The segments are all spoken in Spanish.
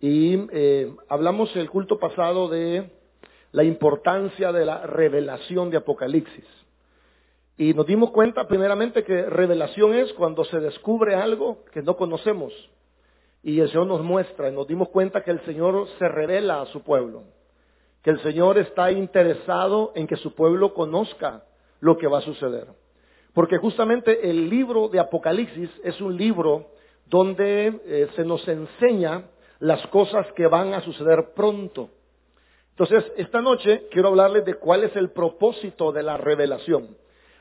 Y eh, hablamos el culto pasado de la importancia de la revelación de Apocalipsis. Y nos dimos cuenta primeramente que revelación es cuando se descubre algo que no conocemos y el Señor nos muestra y nos dimos cuenta que el Señor se revela a su pueblo, que el Señor está interesado en que su pueblo conozca lo que va a suceder. Porque justamente el libro de Apocalipsis es un libro donde eh, se nos enseña las cosas que van a suceder pronto. Entonces, esta noche quiero hablarles de cuál es el propósito de la revelación.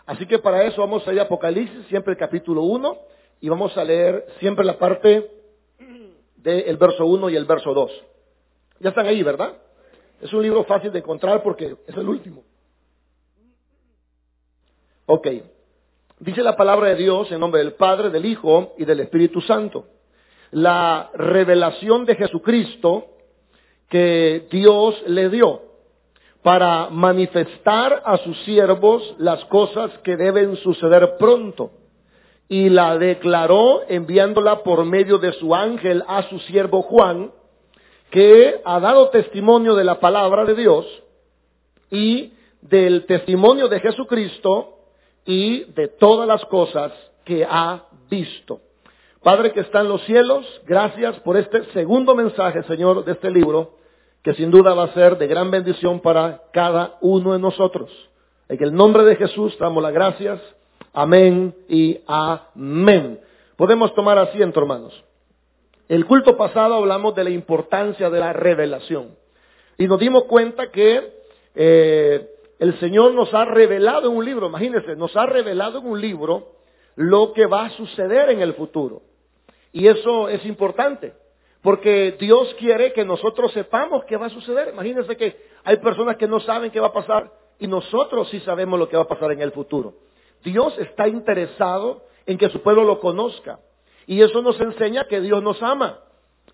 Así que para eso vamos a ir a Apocalipsis, siempre el capítulo 1, y vamos a leer siempre la parte del verso 1 y el verso 2. Ya están ahí, ¿verdad? Es un libro fácil de encontrar porque es el último. Ok. Dice la palabra de Dios en nombre del Padre, del Hijo y del Espíritu Santo. La revelación de Jesucristo que Dios le dio para manifestar a sus siervos las cosas que deben suceder pronto. Y la declaró enviándola por medio de su ángel a su siervo Juan, que ha dado testimonio de la palabra de Dios y del testimonio de Jesucristo y de todas las cosas que ha visto. Padre que está en los cielos, gracias por este segundo mensaje, Señor, de este libro, que sin duda va a ser de gran bendición para cada uno de nosotros. En el nombre de Jesús damos las gracias. Amén y amén. Podemos tomar asiento, hermanos. El culto pasado hablamos de la importancia de la revelación. Y nos dimos cuenta que eh, el Señor nos ha revelado en un libro, imagínense, nos ha revelado en un libro lo que va a suceder en el futuro. Y eso es importante, porque Dios quiere que nosotros sepamos qué va a suceder. Imagínense que hay personas que no saben qué va a pasar y nosotros sí sabemos lo que va a pasar en el futuro. Dios está interesado en que su pueblo lo conozca. Y eso nos enseña que Dios nos ama,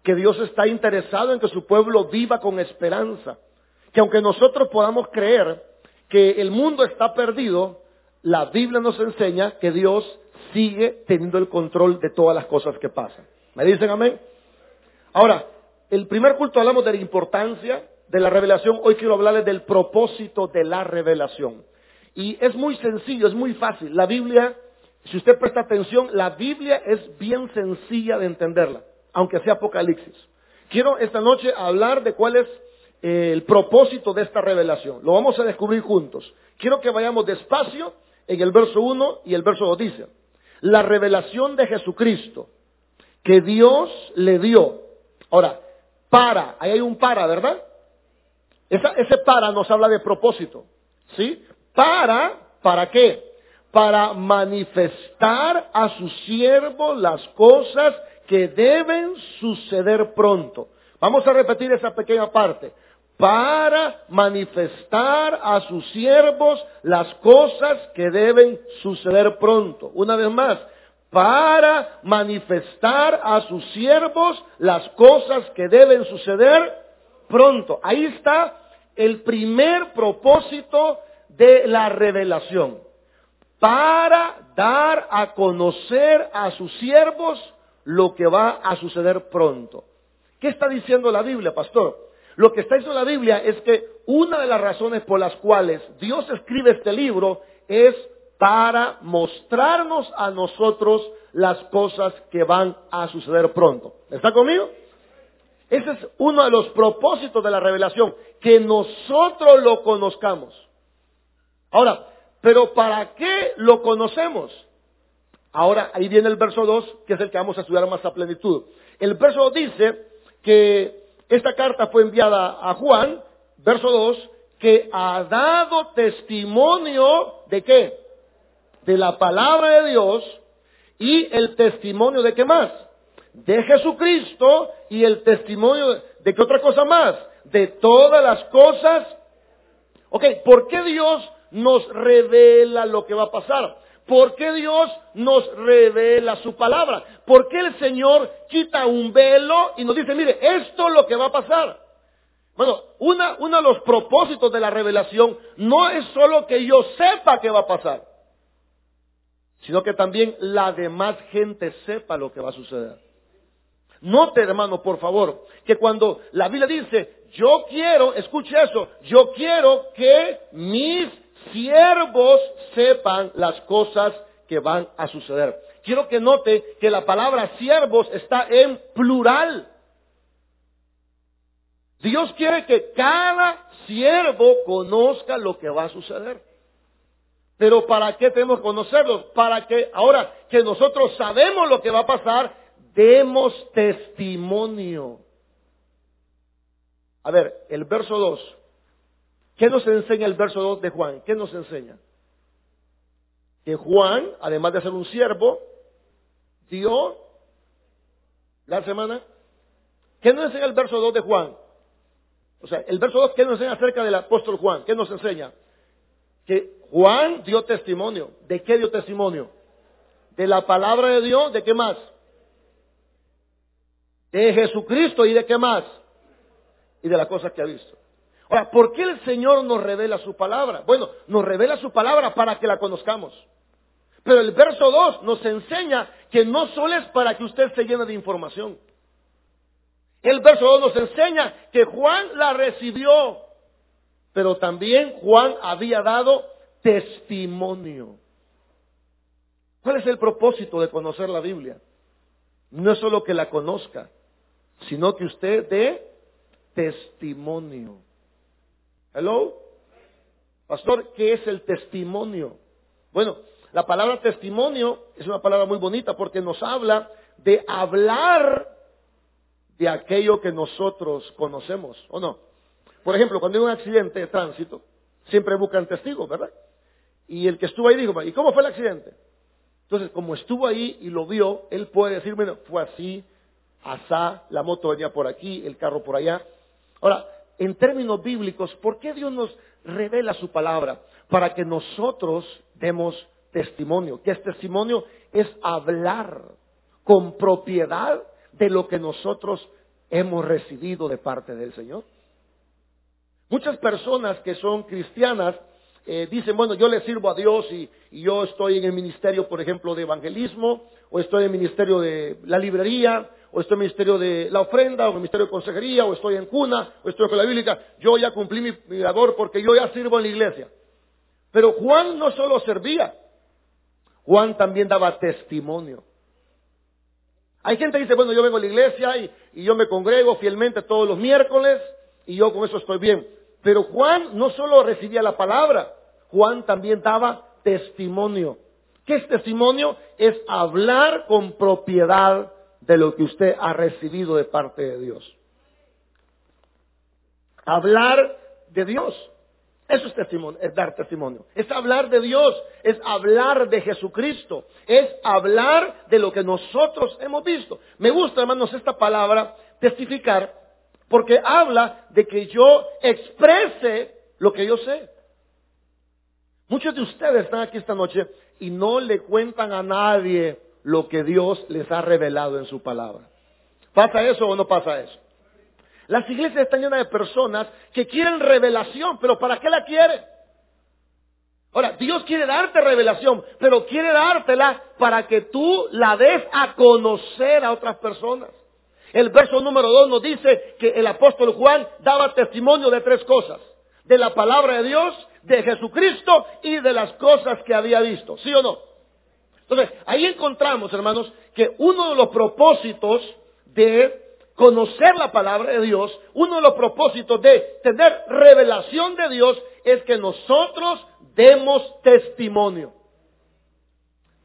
que Dios está interesado en que su pueblo viva con esperanza. Que aunque nosotros podamos creer que el mundo está perdido, la Biblia nos enseña que Dios sigue teniendo el control de todas las cosas que pasan. ¿Me dicen amén? Ahora, el primer culto hablamos de la importancia de la revelación, hoy quiero hablarles del propósito de la revelación. Y es muy sencillo, es muy fácil. La Biblia, si usted presta atención, la Biblia es bien sencilla de entenderla, aunque sea Apocalipsis. Quiero esta noche hablar de cuál es el propósito de esta revelación. Lo vamos a descubrir juntos. Quiero que vayamos despacio en el verso 1 y el verso 2 dice, la revelación de Jesucristo que Dios le dio. Ahora, para, ahí hay un para, ¿verdad? ese para nos habla de propósito, ¿sí? Para, ¿para qué? Para manifestar a sus siervos las cosas que deben suceder pronto. Vamos a repetir esa pequeña parte para manifestar a sus siervos las cosas que deben suceder pronto. Una vez más, para manifestar a sus siervos las cosas que deben suceder pronto. Ahí está el primer propósito de la revelación. Para dar a conocer a sus siervos lo que va a suceder pronto. ¿Qué está diciendo la Biblia, pastor? Lo que está diciendo la Biblia es que una de las razones por las cuales Dios escribe este libro es para mostrarnos a nosotros las cosas que van a suceder pronto. ¿Está conmigo? Ese es uno de los propósitos de la revelación, que nosotros lo conozcamos. Ahora, pero ¿para qué lo conocemos? Ahora, ahí viene el verso 2, que es el que vamos a estudiar más a plenitud. El verso 2 dice que esta carta fue enviada a Juan, verso 2, que ha dado testimonio de qué? De la palabra de Dios y el testimonio de qué más? De Jesucristo y el testimonio de, qué otra cosa más? De todas las cosas. Ok, ¿por qué Dios nos revela lo que va a pasar? ¿Por qué Dios nos revela su palabra? ¿Por qué el Señor quita un velo y nos dice, mire, esto es lo que va a pasar? Bueno, una, uno de los propósitos de la revelación no es solo que yo sepa qué va a pasar, sino que también la demás gente sepa lo que va a suceder. Note, hermano, por favor, que cuando la Biblia dice, yo quiero, escuche eso, yo quiero que mis siervos sepan las cosas que van a suceder. Quiero que note que la palabra siervos está en plural. Dios quiere que cada siervo conozca lo que va a suceder. Pero ¿para qué tenemos que conocerlo? Para que ahora que nosotros sabemos lo que va a pasar, demos testimonio. A ver, el verso 2. ¿Qué nos enseña el verso 2 de Juan? ¿Qué nos enseña? Que Juan, además de ser un siervo, dio la semana. ¿Qué nos enseña el verso 2 de Juan? O sea, el verso 2, ¿qué nos enseña acerca del apóstol Juan? ¿Qué nos enseña? Que Juan dio testimonio. ¿De qué dio testimonio? De la palabra de Dios, ¿de qué más? De Jesucristo y de qué más? Y de las cosas que ha visto. Ahora, ¿por qué el Señor nos revela su palabra? Bueno, nos revela su palabra para que la conozcamos. Pero el verso 2 nos enseña que no solo es para que usted se llene de información. El verso 2 nos enseña que Juan la recibió, pero también Juan había dado testimonio. ¿Cuál es el propósito de conocer la Biblia? No es solo que la conozca, sino que usted dé testimonio. Hello? Pastor, ¿qué es el testimonio? Bueno, la palabra testimonio es una palabra muy bonita porque nos habla de hablar de aquello que nosotros conocemos, ¿o no? Por ejemplo, cuando hay un accidente de tránsito, siempre buscan testigos, ¿verdad? Y el que estuvo ahí dijo, ¿y cómo fue el accidente? Entonces, como estuvo ahí y lo vio, él puede decir, bueno, fue así, asá, la moto venía por aquí, el carro por allá. Ahora, en términos bíblicos, ¿por qué Dios nos revela su palabra? Para que nosotros demos testimonio. Que es testimonio? Es hablar con propiedad de lo que nosotros hemos recibido de parte del Señor. Muchas personas que son cristianas eh, dicen, bueno, yo le sirvo a Dios y, yo estoy en el ministerio, por ejemplo, de evangelismo, o estoy en el ministerio de la librería, o estoy en el ministerio de la ofrenda, o en el ministerio de consejería, o estoy en cuna, o estoy con la bíblica. Yo ya cumplí mi, mi labor porque yo ya sirvo en la iglesia. Pero Juan no solo servía, Juan también daba testimonio. Hay gente que dice, bueno, yo vengo a la iglesia y, yo me congrego fielmente todos los miércoles y yo con eso estoy bien. Pero Juan no solo recibía la palabra, Juan también daba testimonio. ¿Qué es testimonio? Es hablar con propiedad de lo que usted ha recibido de parte de Dios. Hablar de Dios. Eso es testimonio, es dar testimonio. Es hablar de Dios, es hablar de Jesucristo, es hablar de lo que nosotros hemos visto. Me gusta, hermanos, esta palabra, testificar, porque habla de que yo exprese lo que yo sé. Muchos de ustedes están aquí esta noche y no le cuentan a nadie lo que Dios les ha revelado en su palabra. ¿Pasa eso o no pasa eso? Las iglesias están llenas de personas que quieren revelación, pero ¿para qué la quieren? Ahora, Dios quiere darte revelación, pero quiere dártela para que tú la des a conocer a otras personas. El verso número dos nos dice que el apóstol Juan daba testimonio de tres cosas. De la palabra de Dios, de Jesucristo y de las cosas que había visto. ¿Sí o no? Entonces, ahí encontramos, hermanos, que uno de los propósitos de conocer la palabra de Dios, uno de los propósitos de tener revelación de Dios es que nosotros demos testimonio.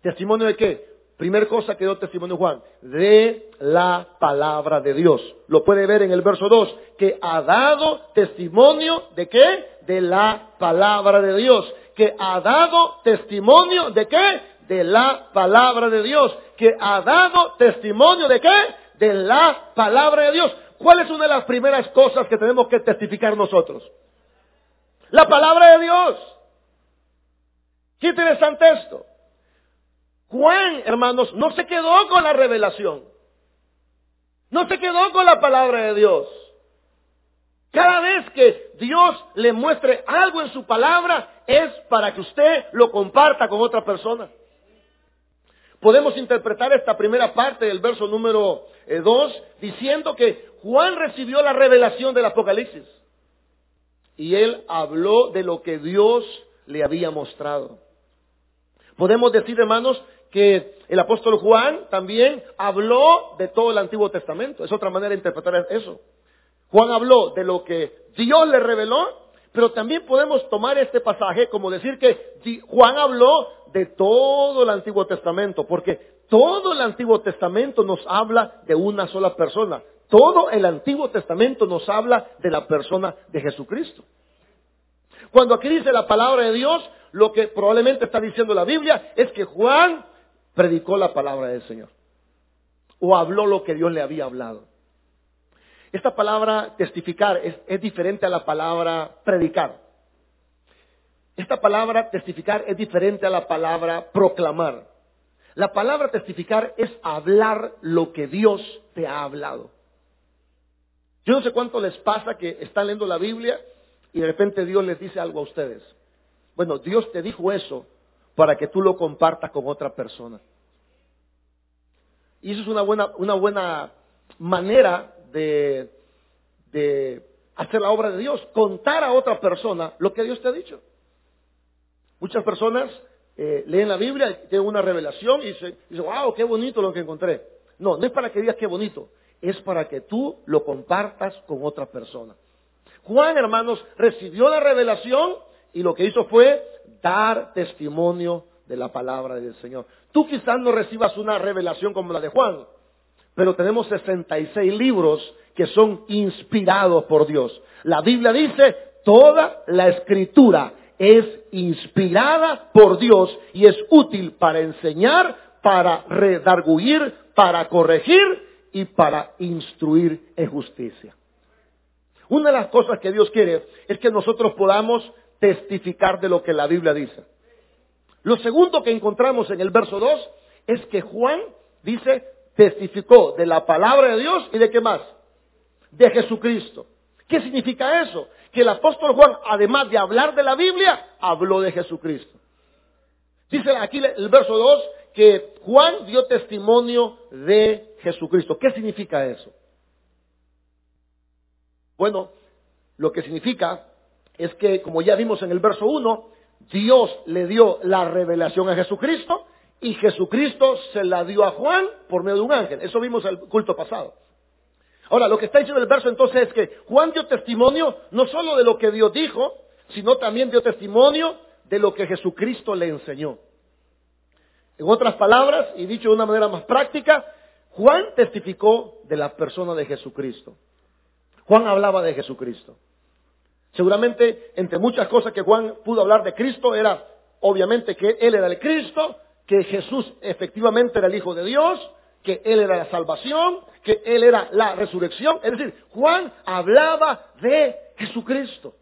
¿Testimonio de qué? Primera cosa que dio testimonio Juan, de la palabra de Dios. Lo puede ver en el verso 2, que ha dado testimonio de qué? De la palabra de Dios. Que ha dado testimonio de qué? De la palabra de Dios. Que ha dado testimonio de qué? de la palabra de Dios. ¿Cuál es una de las primeras cosas que tenemos que testificar nosotros? La palabra de Dios. Qué interesante esto. Juan, hermanos, no se quedó con la revelación. No se quedó con la palabra de Dios. Cada vez que Dios le muestre algo en su palabra es para que usted lo comparta con otra persona. Podemos interpretar esta primera parte del verso número 2 eh, diciendo que Juan recibió la revelación del Apocalipsis y él habló de lo que Dios le había mostrado. Podemos decir, hermanos, que el apóstol Juan también habló de todo el Antiguo Testamento. Es otra manera de interpretar eso. Juan habló de lo que Dios le reveló, pero también podemos tomar este pasaje como decir que Juan habló de todo el Antiguo Testamento, porque todo el Antiguo Testamento nos habla de una sola persona. Todo el Antiguo Testamento nos habla de la persona de Jesucristo. Cuando aquí dice la palabra de Dios, lo que probablemente está diciendo la Biblia es que Juan predicó la palabra del Señor. O habló lo que Dios le había hablado. Esta palabra testificar es, diferente a la palabra predicar. Esta palabra testificar es diferente a la palabra proclamar. La palabra testificar es hablar lo que Dios te ha hablado. Yo no sé cuánto les pasa que están leyendo la Biblia y de repente Dios les dice algo a ustedes. Bueno, Dios te dijo eso para que tú lo compartas con otra persona. Y eso es una buena, una buena manera de, hacer la obra de Dios, contar a otra persona lo que Dios te ha dicho. Muchas personas eh, leen la Biblia, tienen una revelación y dicen, wow, qué bonito lo que encontré. No, no es para que digas qué bonito, es para que tú lo compartas con otra persona. Juan, hermanos, recibió la revelación y lo que hizo fue dar testimonio de la palabra del Señor. Tú quizás no recibas una revelación como la de Juan, pero tenemos 66 libros que son inspirados por Dios. La Biblia dice, toda la escritura es inspirada por Dios y es útil para enseñar, para redarguir, para corregir y para instruir en justicia. Una de las cosas que Dios quiere es que nosotros podamos testificar de lo que la Biblia dice. Lo segundo que encontramos en el verso 2 es que Juan dice, testificó de la palabra de Dios y de qué más? De Jesucristo. ¿Qué significa eso? Que el apóstol Juan, además de hablar de la Biblia, habló de Jesucristo. Dice aquí el verso 2 que Juan dio testimonio de Jesucristo. ¿Qué significa eso? Bueno, lo que significa es que, como ya vimos en el verso 1, Dios le dio la revelación a Jesucristo y Jesucristo se la dio a Juan por medio de un ángel. Eso vimos el culto pasado. Ahora, lo que está diciendo el verso entonces es que Juan dio testimonio no solo de lo que Dios dijo, sino también dio testimonio de lo que Jesucristo le enseñó. En otras palabras, y dicho de una manera más práctica, Juan testificó de la persona de Jesucristo. Juan hablaba de Jesucristo. Seguramente, entre muchas cosas que Juan pudo hablar de Cristo, era obviamente que Él era el Cristo, que Jesús efectivamente era el Hijo de Dios, que Él era la salvación, que Él era la resurrección. Es decir, Juan hablaba de Jesucristo.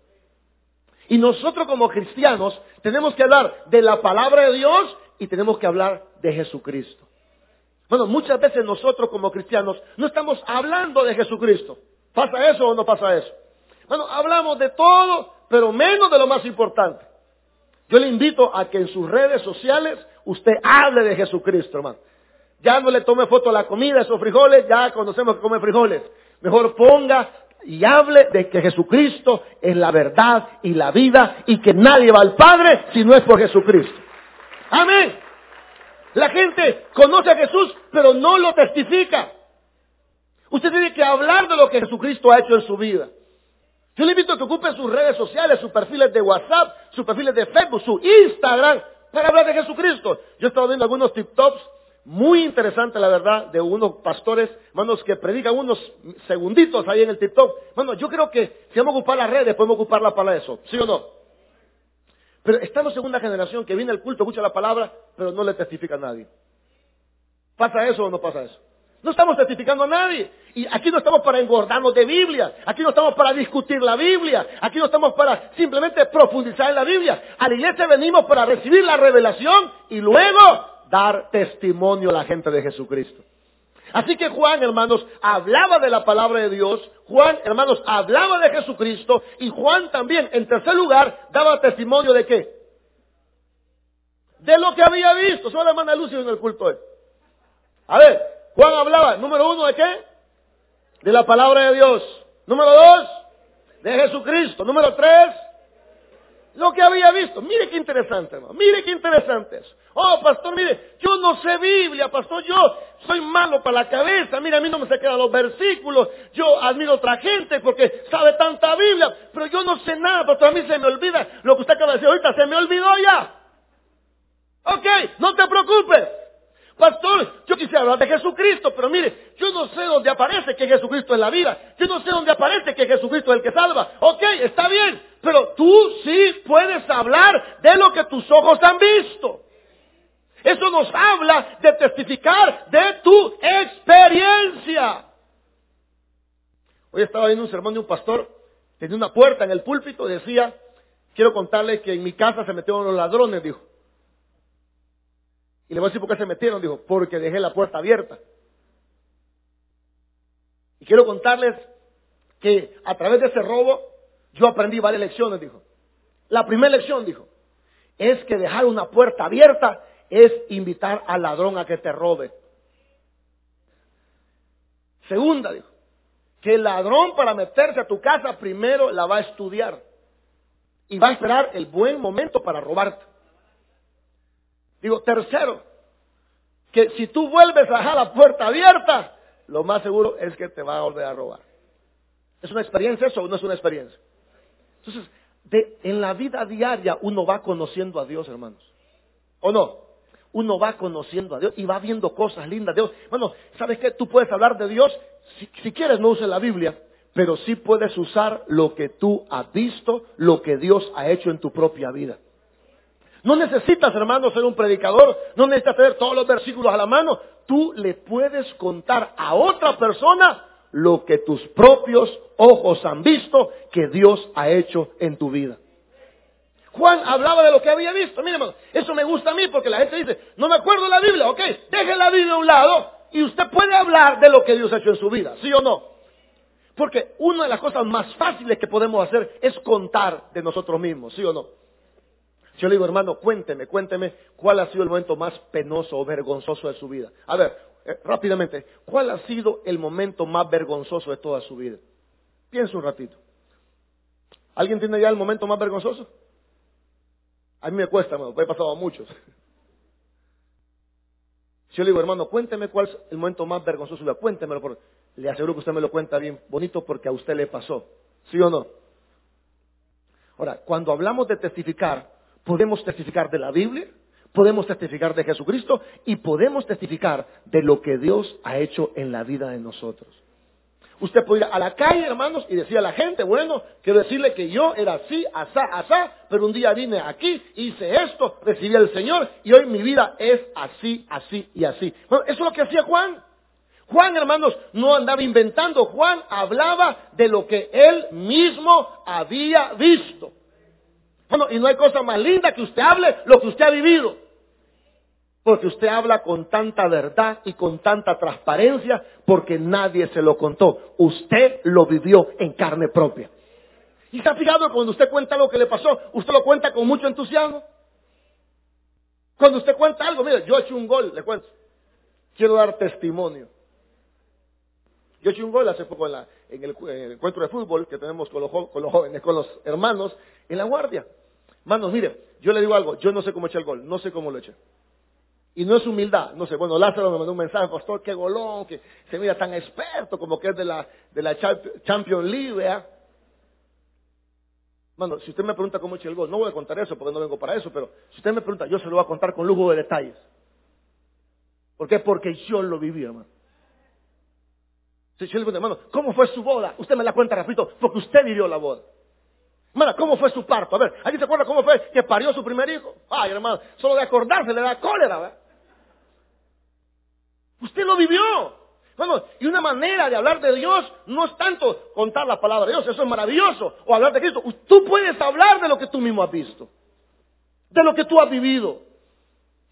Y nosotros como cristianos tenemos que hablar de la palabra de Dios y tenemos que hablar de Jesucristo. Bueno, muchas veces nosotros como cristianos no estamos hablando de Jesucristo. ¿Pasa eso o no pasa eso? Bueno, hablamos de todo, pero menos de lo más importante. Yo le invito a que en sus redes sociales usted hable de Jesucristo, hermano. Ya no le tome foto a la comida, esos frijoles, ya conocemos que come frijoles. Mejor ponga y hable de que Jesucristo es la verdad y la vida y que nadie va al Padre si no es por Jesucristo. Amén. La gente conoce a Jesús, pero no lo testifica. Usted tiene que hablar de lo que Jesucristo ha hecho en su vida. Yo le invito a que ocupe sus redes sociales, sus perfiles de WhatsApp, sus perfiles de Facebook, su Instagram, para hablar de Jesucristo. Yo he estado viendo algunos TikToks muy interesantes, la verdad, de unos pastores, hermanos, que predican unos segunditos ahí en el TikTok. Bueno, yo creo que si vamos a ocupar las redes, podemos ocuparlas para eso. ¿Sí o no? Pero estamos en una generación que viene al culto, escucha la palabra, pero no le testifica a nadie. ¿Pasa eso o no pasa eso? No estamos testificando a nadie. Y aquí no estamos para engordarnos de Biblia. Aquí no estamos para discutir la Biblia. Aquí no estamos para simplemente profundizar en la Biblia. A la iglesia venimos para recibir la revelación y luego dar testimonio a la gente de Jesucristo. Así que Juan, hermanos, hablaba de la palabra de Dios. Juan, hermanos, hablaba de Jesucristo. Y Juan también, en tercer lugar, daba testimonio de qué? De lo que había visto. Solo la hermana Lucio en el culto hoy. A ver, Juan hablaba, número uno, ¿de qué? De la palabra de Dios. Número dos, de Jesucristo. Número tres, lo que había visto. Mire qué interesante, hermano. Mire qué interesante eso. Oh, pastor, mire, yo no sé Biblia, pastor, yo soy malo para la cabeza. Mire, a mí no me se quedan los versículos. Yo admiro a otra gente porque sabe tanta Biblia, pero yo no sé nada, pastor. A mí se me olvida lo que usted acaba de decir ahorita, se me olvidó ya. Ok, no te preocupes. Pastor, yo quisiera hablar de Jesucristo, pero mire, yo no sé dónde aparece que Jesucristo es la vida. Yo no sé dónde aparece que Jesucristo es el que salva. Ok, está bien, pero tú sí puedes hablar de lo que tus ojos han visto. Eso nos habla de testificar de tu experiencia. Hoy estaba viendo un sermón de un pastor, tenía una puerta en el púlpito decía, quiero contarle que en mi casa se metieron los ladrones, dijo. Y le voy a decir por qué se metieron, dijo, porque dejé la puerta abierta. Y quiero contarles que a través de ese robo yo aprendí varias lecciones, dijo. La primera lección, dijo, es que dejar una puerta abierta es invitar al ladrón a que te robe. Segunda, dijo, que el ladrón para meterse a tu casa primero la va a estudiar y va a esperar el buen momento para robarte. Digo, tercero, que si tú vuelves a dejar la puerta abierta, lo más seguro es que te va a volver a robar. ¿Es una experiencia eso o no es una experiencia? Entonces, en la vida diaria uno va conociendo a Dios, hermanos. ¿O no? Uno va conociendo a Dios y va viendo cosas lindas de Dios. Bueno, ¿sabes qué? Tú puedes hablar de Dios. Si quieres, no uses la Biblia, pero sí puedes usar lo que tú has visto, lo que Dios ha hecho en tu propia vida. No necesitas, hermano, ser un predicador, no necesitas tener todos los versículos a la mano. Tú le puedes contar a otra persona lo que tus propios ojos han visto que Dios ha hecho en tu vida. Juan hablaba de lo que había visto. Mire, hermano, eso me gusta a mí porque la gente dice, no me acuerdo la Biblia, ok, deje la Biblia a un lado y usted puede hablar de lo que Dios ha hecho en su vida, ¿sí o no? Porque una de las cosas más fáciles que podemos hacer es contar de nosotros mismos, ¿sí o no? Yo le digo, hermano, cuénteme, cuénteme cuál ha sido el momento más penoso o vergonzoso de su vida. A ver, eh, rápidamente, ¿cuál ha sido el momento más vergonzoso de toda su vida? Piensa un ratito. ¿Alguien tiene ya el momento más vergonzoso? A mí me cuesta, hermano, he pasado a muchos. Yo le digo, hermano, cuénteme cuál es el momento más vergonzoso de su vida. Cuéntemelo, porque le aseguro que usted me lo cuenta bien bonito porque a usted le pasó. ¿Sí o no? Ahora, cuando hablamos de testificar, podemos testificar de la Biblia, podemos testificar de Jesucristo y podemos testificar de lo que Dios ha hecho en la vida de nosotros. Usted puede ir a la calle, hermanos, y decir a la gente, bueno, quiero decirle que yo era así, asá, asá, pero un día vine aquí, hice esto, recibí al Señor, y hoy mi vida es así, así y así. Bueno, eso es lo que hacía Juan. Juan, hermanos, no andaba inventando, Juan hablaba de lo que él mismo había visto. Y no hay cosa más linda que usted hable lo que usted ha vivido. Porque usted habla con tanta verdad y con tanta transparencia porque nadie se lo contó. Usted lo vivió en carne propia. ¿Y está fijado cuando usted cuenta lo que le pasó, usted lo cuenta con mucho entusiasmo? Cuando usted cuenta algo, mire, yo he hecho un gol, le cuento. Quiero dar testimonio. Yo he hecho un gol hace poco en, el, encuentro de fútbol que tenemos con los, con los jóvenes, con los hermanos, en la guardia. Manos, mire, yo le digo algo, yo no sé cómo eché el gol, no sé cómo lo eché. Y no es humildad, no sé, bueno, Lázaro me mandó un mensaje, pastor, qué golón, que se mira tan experto como que es de la, de la Champions League. Mano, si usted me pregunta cómo eché el gol, no voy a contar eso porque no vengo para eso, pero si usted me pregunta, yo se lo voy a contar con lujo de detalles. ¿Por qué? Porque yo lo viví, hermano. Si yo le pregunto, hermano, ¿cómo fue su boda? Usted me la cuenta rapidito, porque usted vivió la boda. Hermana, ¿cómo fue su parto? A ver, ¿alguien se acuerda cómo fue que parió su primer hijo? Ay, hermano, solo de acordarse le da cólera, ¿verdad? Usted lo vivió. Bueno, y una manera de hablar de Dios no es tanto contar la palabra de Dios, eso es maravilloso, o hablar de Cristo. Tú puedes hablar de lo que tú mismo has visto, de lo que tú has vivido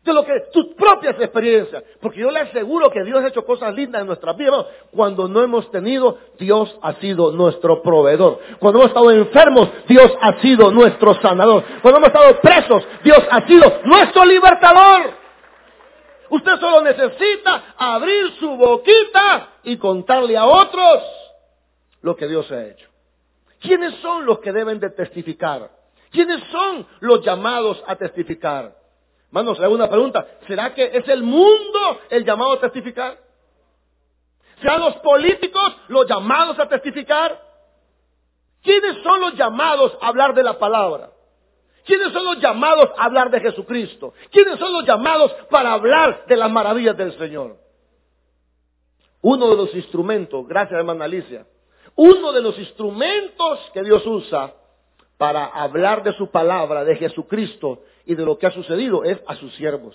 de lo que tus propias experiencias. Porque yo le aseguro que Dios ha hecho cosas lindas en nuestras vidas. Cuando no hemos tenido, Dios ha sido nuestro proveedor. Cuando hemos estado enfermos, Dios ha sido nuestro sanador. Cuando hemos estado presos, Dios ha sido nuestro libertador. Usted solo necesita abrir su boquita y contarle a otros lo que Dios ha hecho. ¿Quiénes son los que deben de testificar? ¿Quiénes son los llamados a testificar? Hermanos, le hago una pregunta. ¿Será que es el mundo el llamado a testificar? ¿Serán los políticos los llamados a testificar? ¿Quiénes son los llamados a hablar de la palabra? ¿Quiénes son los llamados a hablar de Jesucristo? ¿Quiénes son los llamados para hablar de las maravillas del Señor? Uno de los instrumentos, gracias hermana Alicia, uno de los instrumentos que Dios usa para hablar de su palabra, de Jesucristo y de lo que ha sucedido es a sus siervos.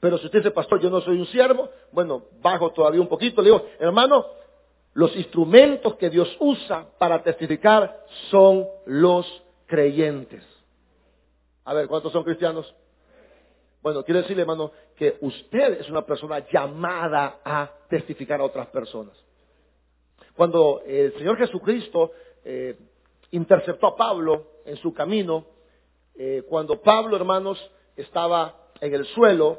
Pero si usted dice, pastor, yo no soy un siervo, bueno, bajo todavía un poquito, le digo, hermano, los instrumentos que Dios usa para testificar son los creyentes. A ver, ¿cuántos son cristianos? Bueno, quiero decirle, hermano, que usted es una persona llamada a testificar a otras personas. Cuando el Señor Jesucristo eh, interceptó a Pablo en su camino, eh, cuando Pablo, hermanos, estaba en el suelo,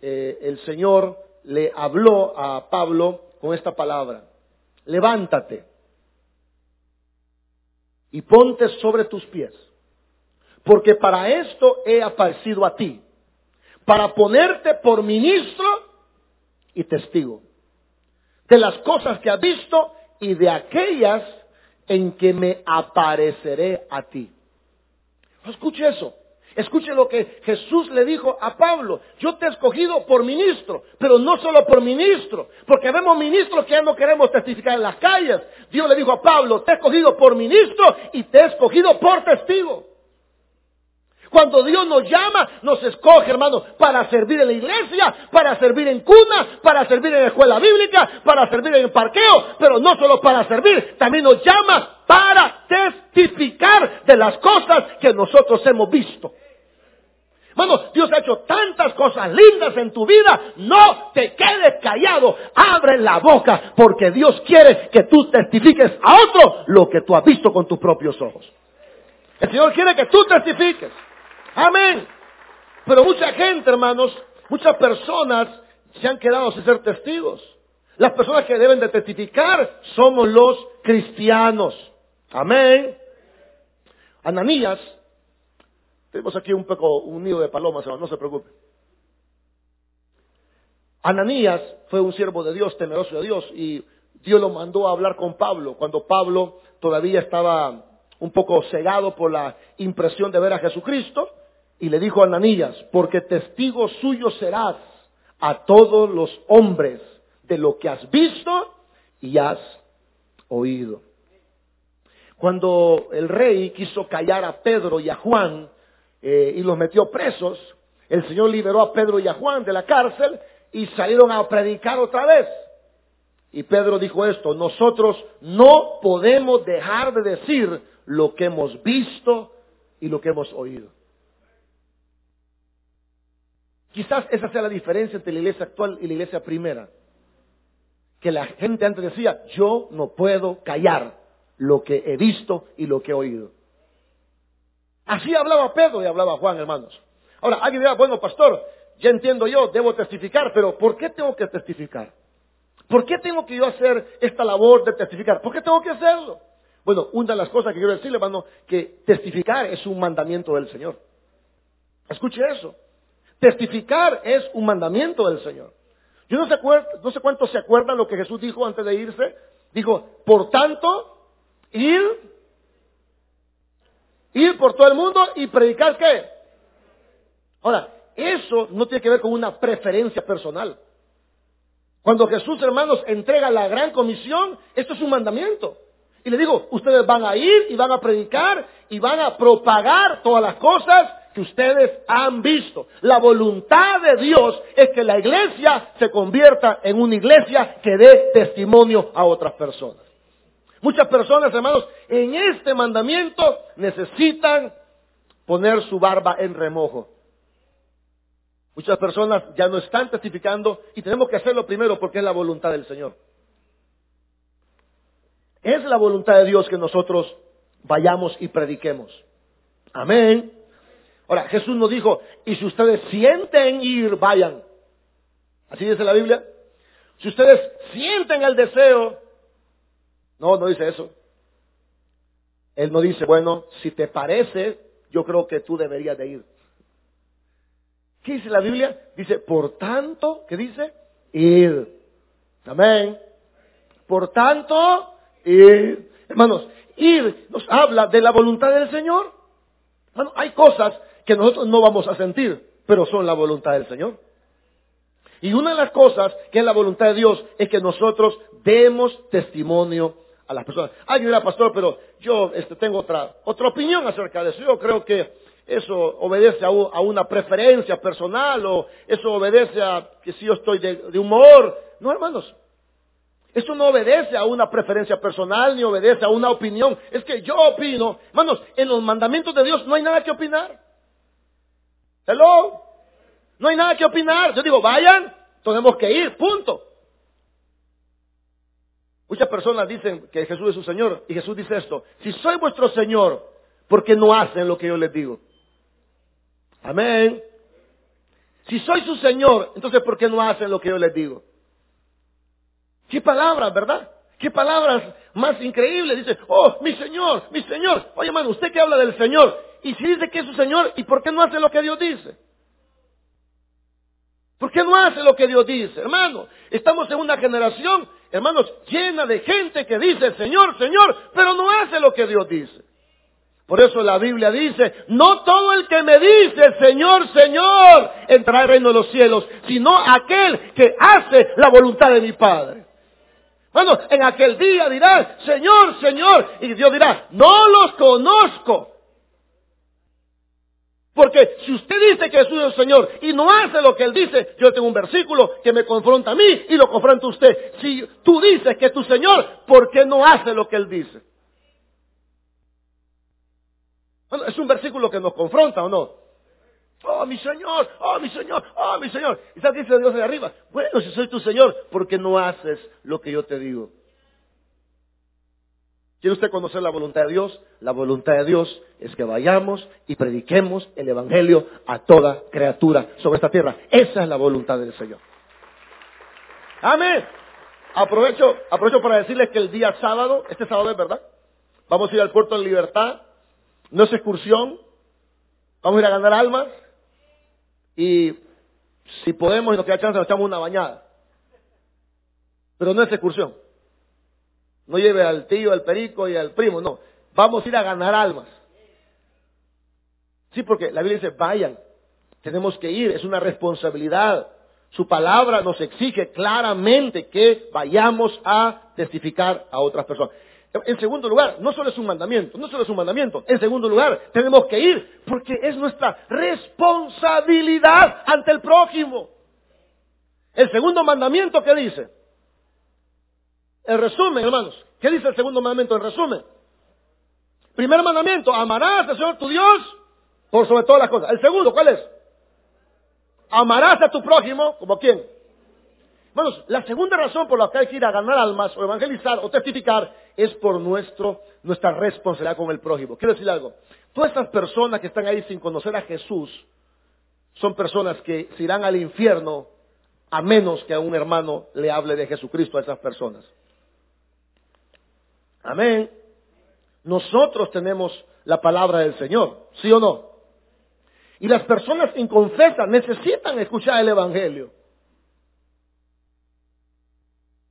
eh, el Señor le habló a Pablo con esta palabra, levántate y ponte sobre tus pies, porque para esto he aparecido a ti, para ponerte por ministro y testigo de las cosas que has visto y de aquellas en que me apareceré a ti. Escuche eso. Escuche lo que Jesús le dijo a Pablo. Yo te he escogido por ministro, pero no solo por ministro, porque vemos ministros que ya no queremos testificar en las calles. Dios le dijo a Pablo, te he escogido por ministro y te he escogido por testigo. Cuando Dios nos llama, nos escoge, hermano, para servir en la iglesia, para servir en cuna, para servir en la escuela bíblica, para servir en el parqueo, pero no solo para servir, también nos llama para testificar de las cosas que nosotros hemos visto. Hermano, Dios ha hecho tantas cosas lindas en tu vida. No te quedes callado. Abre la boca porque Dios quiere que tú testifiques a otro lo que tú has visto con tus propios ojos. El Señor quiere que tú testifiques. Amén. Pero mucha gente, hermanos, muchas personas se han quedado sin ser testigos. Las personas que deben de testificar somos los cristianos. Amén. Ananías, tenemos aquí un poco un nido de palomas, no se preocupe. Ananías fue un siervo de Dios, temeroso de Dios, y Dios lo mandó a hablar con Pablo, cuando Pablo todavía estaba un poco cegado por la impresión de ver a Jesucristo, y le dijo a Ananías, porque testigo suyo serás a todos los hombres de lo que has visto y has oído. Cuando el rey quiso callar a Pedro y a Juan eh, y los metió presos, el Señor liberó a Pedro y a Juan de la cárcel y salieron a predicar otra vez. Y Pedro dijo esto, nosotros no podemos dejar de decir lo que hemos visto y lo que hemos oído. Quizás esa sea la diferencia entre la iglesia actual y la iglesia primera. Que la gente antes decía, yo no puedo callar lo que he visto y lo que he oído. Así hablaba Pedro y hablaba Juan, hermanos. Ahora, alguien dirá, bueno, pastor, ya entiendo yo, debo testificar, pero ¿por qué tengo que testificar? ¿Por qué tengo que yo hacer esta labor de testificar? ¿Por qué tengo que hacerlo? Bueno, una de las cosas que quiero decirle, hermano, que testificar es un mandamiento del Señor. Escuche eso. Testificar es un mandamiento del Señor. Yo no sé, no sé cuántos se acuerdan lo que Jesús dijo antes de irse. Dijo, por tanto, ir, ir por todo el mundo y predicar qué. Ahora, eso no tiene que ver con una preferencia personal. Cuando Jesús, hermanos, entrega la gran comisión, esto es un mandamiento. Y le digo, ustedes van a ir y van a predicar y van a propagar todas las cosas que ustedes han visto. La voluntad de Dios es que la iglesia se convierta en una iglesia que dé testimonio a otras personas. Muchas personas, hermanos, en este mandamiento necesitan poner su barba en remojo. Muchas personas ya no están testificando y tenemos que hacerlo primero porque es la voluntad del Señor. Es la voluntad de Dios que nosotros vayamos y prediquemos. Amén. Ahora, Jesús nos dijo, y si ustedes sienten ir, vayan. ¿Así dice la Biblia? Si ustedes sienten el deseo, no, no dice eso. Él no dice, bueno, si te parece, yo creo que tú deberías de ir. ¿Qué dice la Biblia? Dice, por tanto, ¿qué dice? Ir. Amén. Por tanto, ir. Hermanos, ir nos habla de la voluntad del Señor. Bueno, hay cosas que nosotros no vamos a sentir, pero son la voluntad del Señor. Y una de las cosas que es la voluntad de Dios es que nosotros demos testimonio a las personas. Ay, mira, pastor, pero yo este, tengo otra, otra opinión acerca de eso. Yo creo que eso obedece a, una preferencia personal o eso obedece a que si yo estoy de humor. No, hermanos. Eso no obedece a una preferencia personal ni obedece a una opinión. Es que yo opino. Hermanos, en los mandamientos de Dios no hay nada que opinar. Hello. No hay nada que opinar. Yo digo, vayan, tenemos que ir, punto. Muchas personas dicen que Jesús es su Señor y Jesús dice esto, si soy vuestro Señor, ¿por qué no hacen lo que yo les digo? Amén. Si soy su Señor, entonces ¿por qué no hacen lo que yo les digo? Qué palabras, ¿verdad? Qué palabras más increíbles. Dice, oh, mi Señor, mi Señor. Oye, hermano, usted que habla del Señor. Y si dice que es su Señor, ¿y por qué no hace lo que Dios dice? ¿Por qué no hace lo que Dios dice? Hermano, estamos en una generación, hermanos, llena de gente que dice Señor, Señor, pero no hace lo que Dios dice. Por eso la Biblia dice, no todo el que me dice Señor, Señor, entrará al reino de los cielos, sino aquel que hace la voluntad de mi Padre. Bueno, en aquel día dirá, Señor, Señor, y Dios dirá, no los conozco. Porque si usted dice que Jesús es el Señor y no hace lo que Él dice, yo tengo un versículo que me confronta a mí y lo confronta a usted. Si tú dices que es tu Señor, ¿por qué no hace lo que Él dice? Bueno, es un versículo que nos confronta o no. Oh, mi Señor, oh, mi Señor, oh, mi Señor. ¿Y sabes qué dice Dios de arriba? Bueno, si soy tu Señor, ¿por qué no haces lo que yo te digo? ¿Quiere usted conocer la voluntad de Dios? La voluntad de Dios es que vayamos y prediquemos el Evangelio a toda criatura sobre esta tierra. Esa es la voluntad del Señor. Amén. Aprovecho, aprovecho para decirles que el día sábado, este sábado es verdad, vamos a ir al puerto de libertad. No es excursión. Vamos a ir a ganar almas. Y si podemos y nos queda chance, nos echamos una bañada. Pero no es excursión. No lleve al tío, al perico y al primo, no. Vamos a ir a ganar almas. Sí, porque la Biblia dice, vayan, tenemos que ir, es una responsabilidad. Su palabra nos exige claramente que vayamos a testificar a otras personas. En segundo lugar, no solo es un mandamiento, no solo es un mandamiento. En segundo lugar, tenemos que ir porque es nuestra responsabilidad ante el prójimo. El segundo mandamiento que dice, el resumen, hermanos. ¿Qué dice el segundo mandamiento en resumen? Primer mandamiento, amarás al Señor tu Dios por sobre todas las cosas. El segundo, ¿cuál es? Amarás a tu prójimo como quién. Hermanos, la segunda razón por la que hay que ir a ganar almas o evangelizar o testificar es por nuestro, nuestra responsabilidad con el prójimo. Quiero decir algo. Todas estas personas que están ahí sin conocer a Jesús son personas que se irán al infierno a menos que a un hermano le hable de Jesucristo a esas personas. Amén. Nosotros tenemos la palabra del Señor, ¿sí o no? Y las personas inconfesas necesitan escuchar el Evangelio.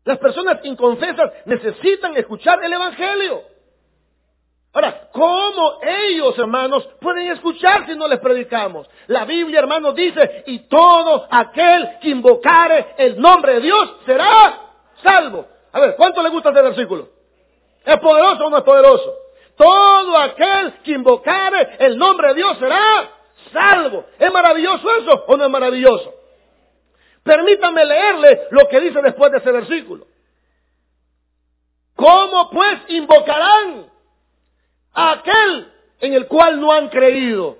Las personas inconfesas necesitan escuchar el Evangelio. Ahora, ¿cómo ellos, hermanos, pueden escuchar si no les predicamos? La Biblia, hermanos, dice, y todo aquel que invocare el nombre de Dios será salvo. A ver, ¿cuánto le gusta este versículo? ¿Es poderoso o no es poderoso? Todo aquel que invocare el nombre de Dios será salvo. ¿Es maravilloso eso o no es maravilloso? Permítame leerle lo que dice después de ese versículo. ¿Cómo pues invocarán a aquel en el cual no han creído?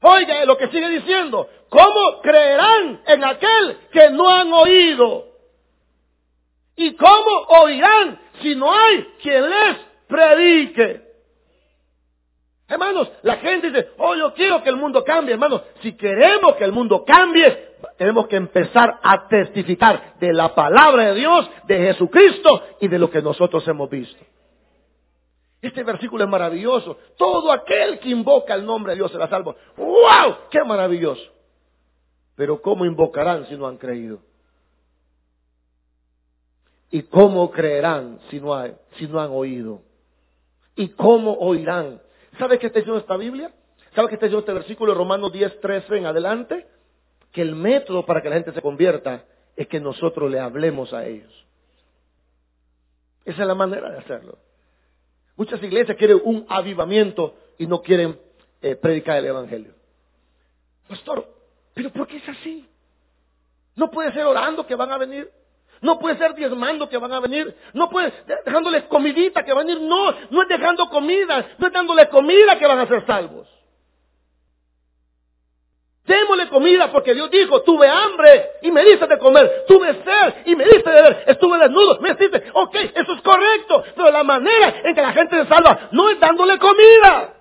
Oiga lo que sigue diciendo. ¿Cómo creerán en aquel que no han oído? ¿Y cómo oirán si no hay quien les predique? Hermanos, la gente dice, oh, yo quiero que el mundo cambie. Hermanos, si queremos que el mundo cambie, tenemos que empezar a testificar de la palabra de Dios, de Jesucristo y de lo que nosotros hemos visto. Este versículo es maravilloso. Todo aquel que invoca el nombre de Dios será salvo. ¡Wow! ¡Qué maravilloso! Pero ¿cómo invocarán si no han creído? ¿Y cómo creerán si no, han oído? ¿Y cómo oirán? ¿Sabe qué está diciendo esta Biblia? ¿Sabe qué está diciendo este versículo de Romanos 10, 13 en adelante? Que el método para que la gente se convierta es que nosotros le hablemos a ellos. Esa es la manera de hacerlo. Muchas iglesias quieren un avivamiento y no quieren eh, predicar el Evangelio. Pastor, ¿pero por qué es así? No puede ser orando que van a venir. No puede ser diezmando que van a venir. No puede dejándoles comidita que van a venir. No, no es dejando comida. No es dándoles comida que van a ser salvos. Démosle comida porque Dios dijo, tuve hambre y me diste de comer, tuve sed y me diste de beber, estuve desnudo, me diste, ok, eso es correcto, pero la manera en que la gente se salva no es dándole comida.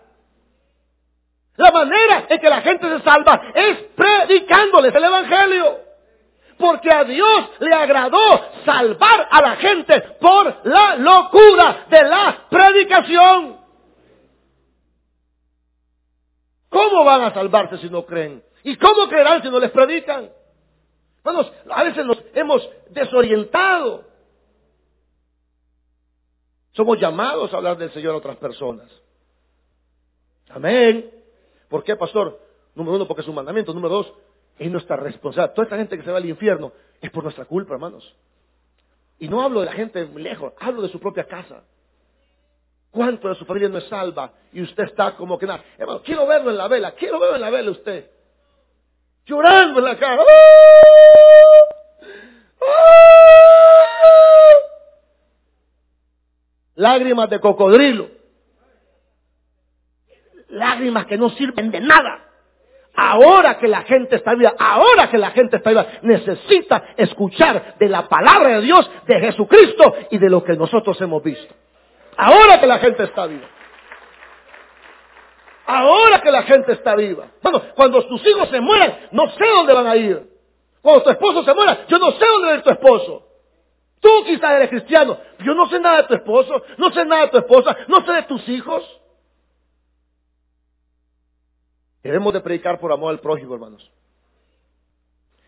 La manera en que la gente se salva es predicándoles el Evangelio. Porque a Dios le agradó salvar a la gente por la locura de la predicación. ¿Cómo van a salvarse si no creen? ¿Y cómo creerán si no les predican? Bueno, a veces nos hemos desorientado. Somos llamados a hablar del Señor a otras personas. Amén. ¿Por qué, pastor? Número uno, porque es un mandamiento. Número dos, es nuestra responsabilidad. Toda esta gente que se va al infierno es por nuestra culpa, hermanos. Y no hablo de la gente lejos, hablo de su propia casa. ¿Cuánto de su familia no es salva? Y usted está como que nada. Hermano, quiero verlo en la vela, quiero verlo en la vela usted llorando en la cara. Lágrimas de cocodrilo. Lágrimas que no sirven de nada. Ahora que la gente está viva, ahora que la gente está viva, necesita escuchar de la palabra de Dios, de Jesucristo y de lo que nosotros hemos visto. Ahora que la gente está viva. Ahora que la gente está viva. Bueno, cuando tus hijos se mueran, no sé dónde van a ir. Cuando tu esposo se muera, yo no sé dónde va a ir tu esposo. Tú quizás eres cristiano. Yo no sé nada de tu esposo, no sé nada de tu esposa, no sé de tus hijos. Debemos de predicar por amor al prójimo, hermanos.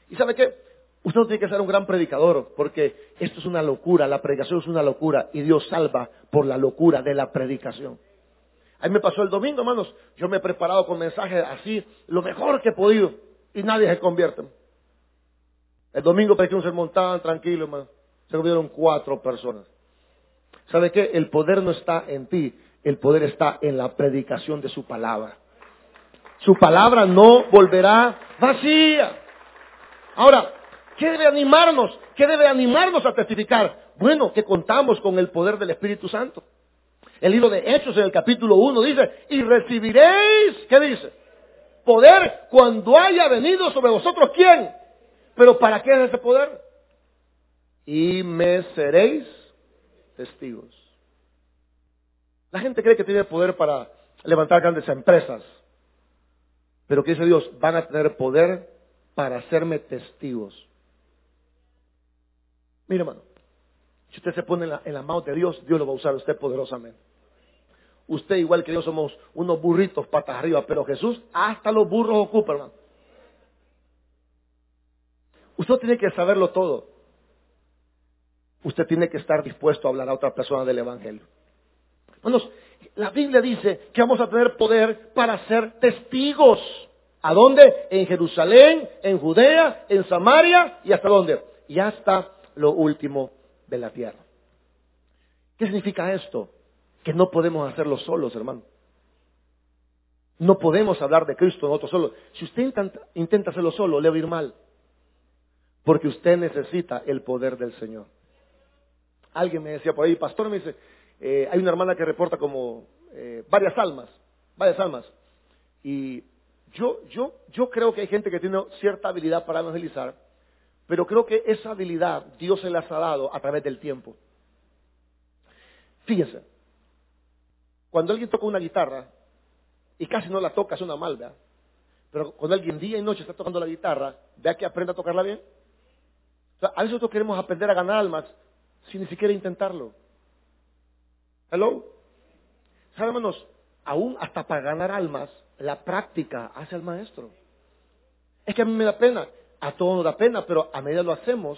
¿Y sabe qué? Usted no tiene que ser un gran predicador, porque esto es una locura, la predicación es una locura, y Dios salva por la locura de la predicación. A mí me pasó el domingo, hermanos. Yo me he preparado con mensajes así, lo mejor que he podido, y nadie se convierte. El domingo que un sermón tranquilo, hermano. Se convirtieron cuatro personas. ¿Sabe qué? El poder no está en ti, el poder está en la predicación de su palabra. Su palabra no volverá vacía. Ahora, ¿qué debe animarnos? ¿Qué debe animarnos a testificar? Bueno, que contamos con el poder del Espíritu Santo. El libro de Hechos en el capítulo 1 dice, y recibiréis, ¿qué dice? Poder cuando haya venido sobre vosotros quién. Pero ¿para qué es ese poder? Y me seréis testigos. La gente cree que tiene poder para levantar grandes empresas. Pero que dice Dios, van a tener poder para hacerme testigos. Mire, hermano, si usted se pone en la, en mano de Dios, Dios lo va a usar a usted poderosamente. Usted igual que yo somos unos burritos patas arriba, pero Jesús hasta los burros ocupa, hermano. Usted tiene que saberlo todo. Usted tiene que estar dispuesto a hablar a otra persona del Evangelio. Hermanos, la Biblia dice que vamos a tener poder para ser testigos. ¿A dónde? En Jerusalén, en Judea, en Samaria y hasta dónde? Y hasta lo último de la tierra. ¿Qué significa esto? Que no podemos hacerlo solos, hermano. No podemos hablar de Cristo nosotros solos. Si usted intenta, hacerlo solo, le va a ir mal. Porque usted necesita el poder del Señor. Alguien me decía por ahí, pastor, me dice, eh, hay una hermana que reporta como eh, varias almas, varias almas. Y yo, yo, yo creo que hay gente que tiene cierta habilidad para evangelizar, pero creo que esa habilidad Dios se las ha dado a través del tiempo. Fíjense, cuando alguien toca una guitarra, y casi no la toca, una mal, ¿verdad? Pero cuando alguien día y noche está tocando la guitarra, vea que aprenda a tocarla bien. a veces nosotros queremos aprender a ganar almas sin ni siquiera intentarlo. Hello. ¿Saben, hermanos? Aún hasta para ganar almas, la práctica hace al maestro. Es que a mí me da pena, a todos nos da pena, pero a medida lo hacemos,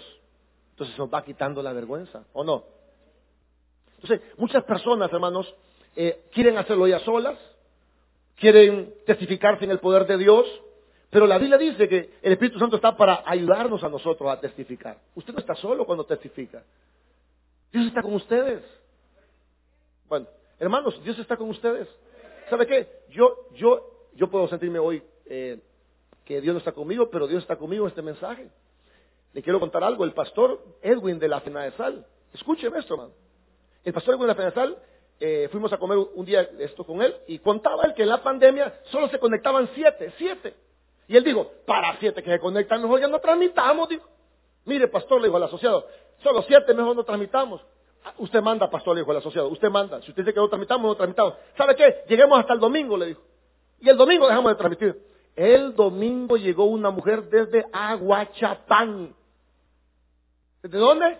entonces nos va quitando la vergüenza, ¿o no? Entonces, muchas personas, hermanos, eh, quieren hacerlo ellas solas, quieren testificarse en el poder de Dios, pero la Biblia dice que el Espíritu Santo está para ayudarnos a nosotros a testificar. Usted no está solo cuando testifica. Dios está con ustedes. Bueno, hermanos, Dios está con ustedes. ¿Sabe qué? Yo, yo, yo puedo sentirme hoy eh, que Dios no está conmigo, pero Dios está conmigo en este mensaje. Le quiero contar algo. El pastor Edwin de la Fena de Sal, escúcheme esto, hermano. El pastor Edwin de la Fena de Sal eh, fuimos a comer un día esto con él y contaba él que en la pandemia solo se conectaban siete, siete. Y él dijo, para siete que se conectan, mejor ya no transmitamos, dijo. Mire, pastor, le dijo al asociado, solo siete, mejor no transmitamos. Usted manda, pastor, le dijo al asociado, usted manda. Si usted dice que no transmitamos, no transmitamos. ¿Sabe qué? Lleguemos hasta el domingo, le dijo. Y el domingo dejamos de transmitir. El domingo llegó una mujer desde Aguachapán. ¿Desde dónde?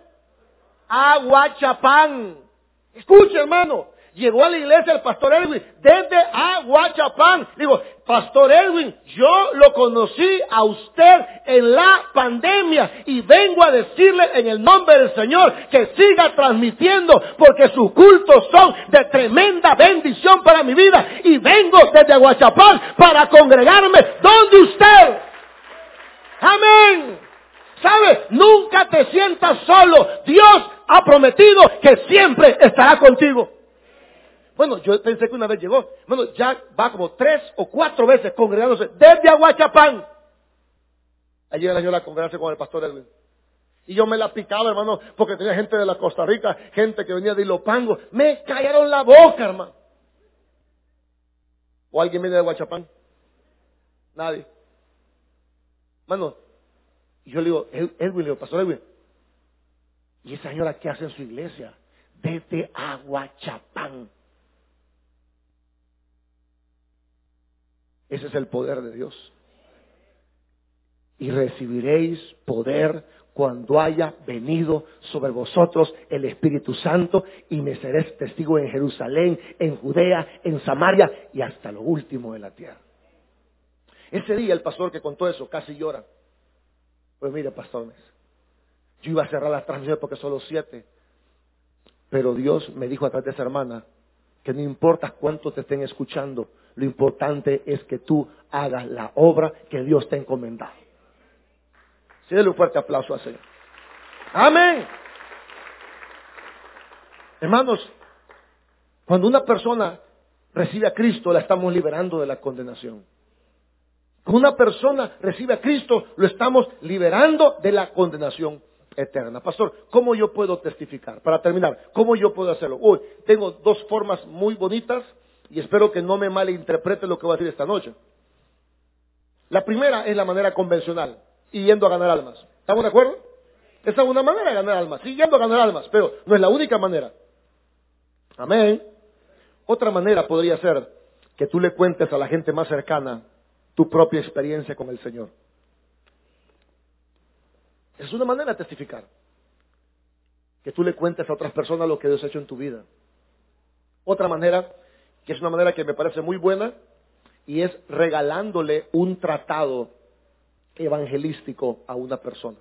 Aguachapán. Escuche, hermano. Llegó a la iglesia el pastor Edwin desde Aguachapán. Digo, Pastor Edwin, yo lo conocí a usted en la pandemia y vengo a decirle en el nombre del Señor que siga transmitiendo porque sus cultos son de tremenda bendición para mi vida y vengo desde Aguachapán para congregarme donde usted. Amén. ¿Sabe? Nunca te sientas solo. Dios ha prometido que siempre estará contigo. Bueno, yo pensé que una vez llegó. Bueno, ya va como tres o cuatro veces congregándose desde Aguachapán. Allí la señora a congregarse con el pastor Edwin. Y yo me la picaba, hermano, porque tenía gente de la Costa Rica, gente que venía de Ilopango. Me callaron la boca, hermano. ¿O alguien viene de Aguachapán? Nadie. Hermano, y yo le digo, Edwin, le digo, pastor Edwin, ¿Y esa señora qué hace en su iglesia? Desde Aguachapán. Ese es el poder de Dios. Y recibiréis poder cuando haya venido sobre vosotros el Espíritu Santo y me seréis testigo en Jerusalén, en Judea, en Samaria y hasta lo último de la tierra. Ese día el pastor que contó eso casi llora. Pues mire, pastores, yo iba a cerrar las transmisiones porque son los siete. Pero Dios me dijo a través de esa hermana que no importa cuánto te estén escuchando, lo importante es que tú hagas la obra que Dios te ha encomendado. Sí, un fuerte aplauso al Señor. Amén. Hermanos, cuando una persona recibe a Cristo, la estamos liberando de la condenación. Cuando una persona recibe a Cristo, lo estamos liberando de la condenación eterna. Pastor, ¿cómo yo puedo testificar? Para terminar, ¿cómo yo puedo hacerlo? Uy, tengo dos formas muy bonitas y espero que no me malinterprete lo que voy a decir esta noche. La primera es la manera convencional, y yendo a ganar almas. ¿Estamos de acuerdo? Esa es una manera de ganar almas, sí, yendo a ganar almas, pero no es la única manera. Amén. Otra manera podría ser que tú le cuentes a la gente más cercana tu propia experiencia con el Señor. Es una manera de testificar. Que tú le cuentes a otras personas lo que Dios ha hecho en tu vida. Otra manera, que es una manera que me parece muy buena, y es regalándole un tratado evangelístico a una persona.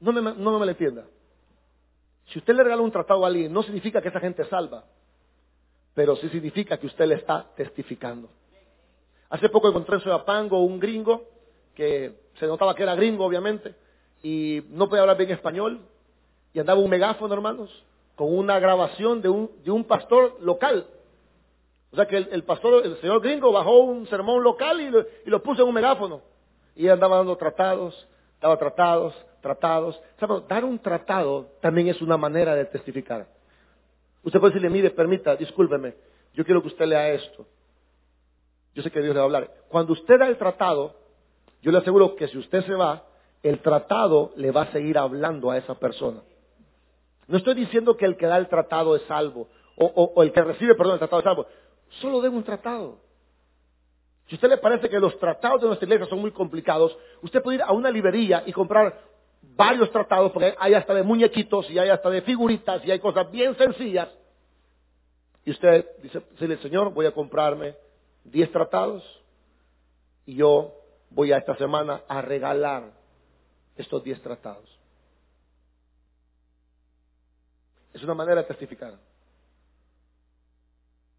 No me, no me malentienda. Si usted le regala un tratado a alguien, no significa que esa gente salva, pero sí significa que usted le está testificando. Hace poco encontré en Soyapango un gringo, que se notaba que era gringo, obviamente, y no podía hablar bien español y andaba un megáfono, hermanos, con una grabación de un, de un pastor local. O sea que el, pastor, el señor gringo bajó un sermón local y lo, y lo puso en un megáfono. Y andaba dando tratados, daba tratados, tratados. ¿Saben? Dar un tratado también es una manera de testificar. Usted puede decirle, mire, permita, discúlpeme, yo quiero que usted lea esto. Yo sé que Dios le va a hablar. Cuando usted da el tratado, yo le aseguro que si usted se va, el tratado le va a seguir hablando a esa persona. No estoy diciendo que el que da el tratado es salvo, o, el que recibe, perdón, el tratado es salvo. Solo den un tratado. Si a usted le parece que los tratados de nuestra iglesia son muy complicados, usted puede ir a una librería y comprar varios tratados, porque hay hasta de muñequitos y hay hasta de figuritas y hay cosas bien sencillas. Y usted dice, el Señor, voy a comprarme 10 tratados y yo voy a esta semana a regalar estos 10 tratados. Es una manera de testificar.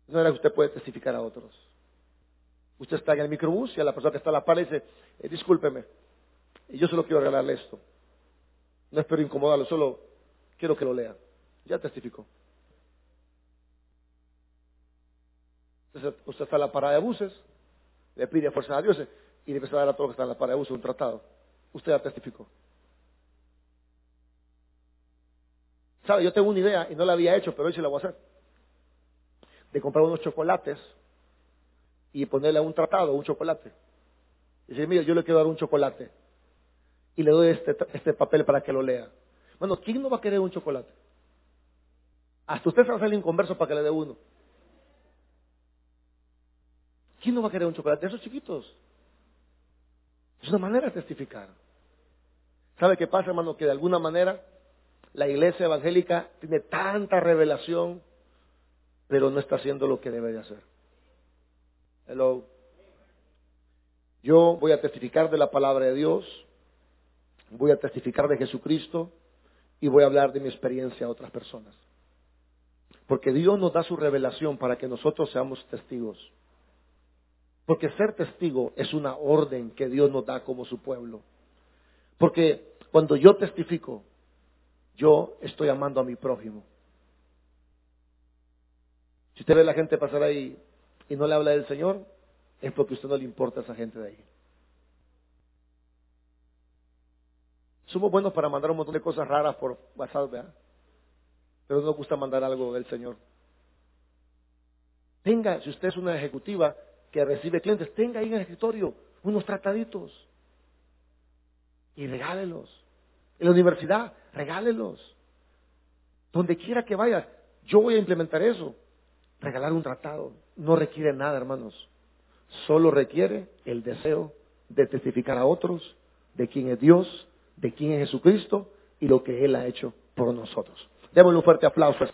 Es una manera que usted puede testificar a otros. Usted está en el microbús y a la persona que está a la par le dice, eh, discúlpeme, yo solo quiero regalarle esto. No espero incomodarlo, solo quiero que lo lea. Ya testificó. Usted está en la parada de buses, le pide fuerza a Dios y le empieza a dar a que están en la parada de buses un tratado. Usted ya testificó. ¿Sabe? Yo tengo una idea y no la había hecho, pero hoy sí la voy a hacer. De comprar unos chocolates y ponerle a un tratado un chocolate. Y decir, mira, yo le quiero dar un chocolate. Y le doy este, este papel para que lo lea. Bueno, ¿quién no va a querer un chocolate? Hasta usted se va a hacer inconverso para que le dé uno. ¿Quién no va a querer un chocolate? Esos chiquitos. Es una manera de testificar. ¿Sabe qué pasa, hermano? Que de alguna manera la iglesia evangélica tiene tanta revelación, pero no está haciendo lo que debe de hacer. Hello. Yo voy a testificar de la palabra de Dios, voy a testificar de Jesucristo y voy a hablar de mi experiencia a otras personas. Porque Dios nos da su revelación para que nosotros seamos testigos. Porque ser testigo es una orden que Dios nos da como su pueblo. Porque cuando yo testifico, yo estoy amando a mi prójimo. Si usted ve a la gente pasar ahí y no le habla del Señor, es porque a usted no le importa a esa gente de ahí. Somos buenos para mandar un montón de cosas raras por WhatsApp, ¿verdad? Pero no nos gusta mandar algo del Señor. Tenga, si usted es una ejecutiva que recibe clientes, tenga ahí en el escritorio unos trataditos y regálelos. En la universidad, regálelos. Donde quiera que vaya, yo voy a implementar eso. Regalar un tratado no requiere nada, hermanos. Solo requiere el deseo de testificar a otros de quién es Dios, de quién es Jesucristo y lo que Él ha hecho por nosotros. Démosle un fuerte aplauso.